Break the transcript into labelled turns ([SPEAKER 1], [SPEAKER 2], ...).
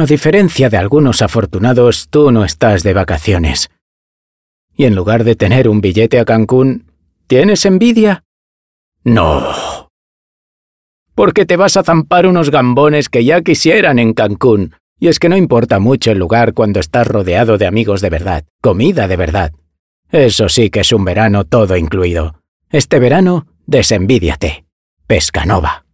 [SPEAKER 1] A diferencia de algunos afortunados, tú no estás de vacaciones. Y en lugar de tener un billete a Cancún, ¿tienes envidia? No. Porque te vas a zampar unos gambones que ya quisieran en Cancún. Y es que no importa mucho el lugar cuando estás rodeado de amigos de verdad, comida de verdad. Eso sí que es un verano todo incluido. Este verano, desenvídiate. Pescanova.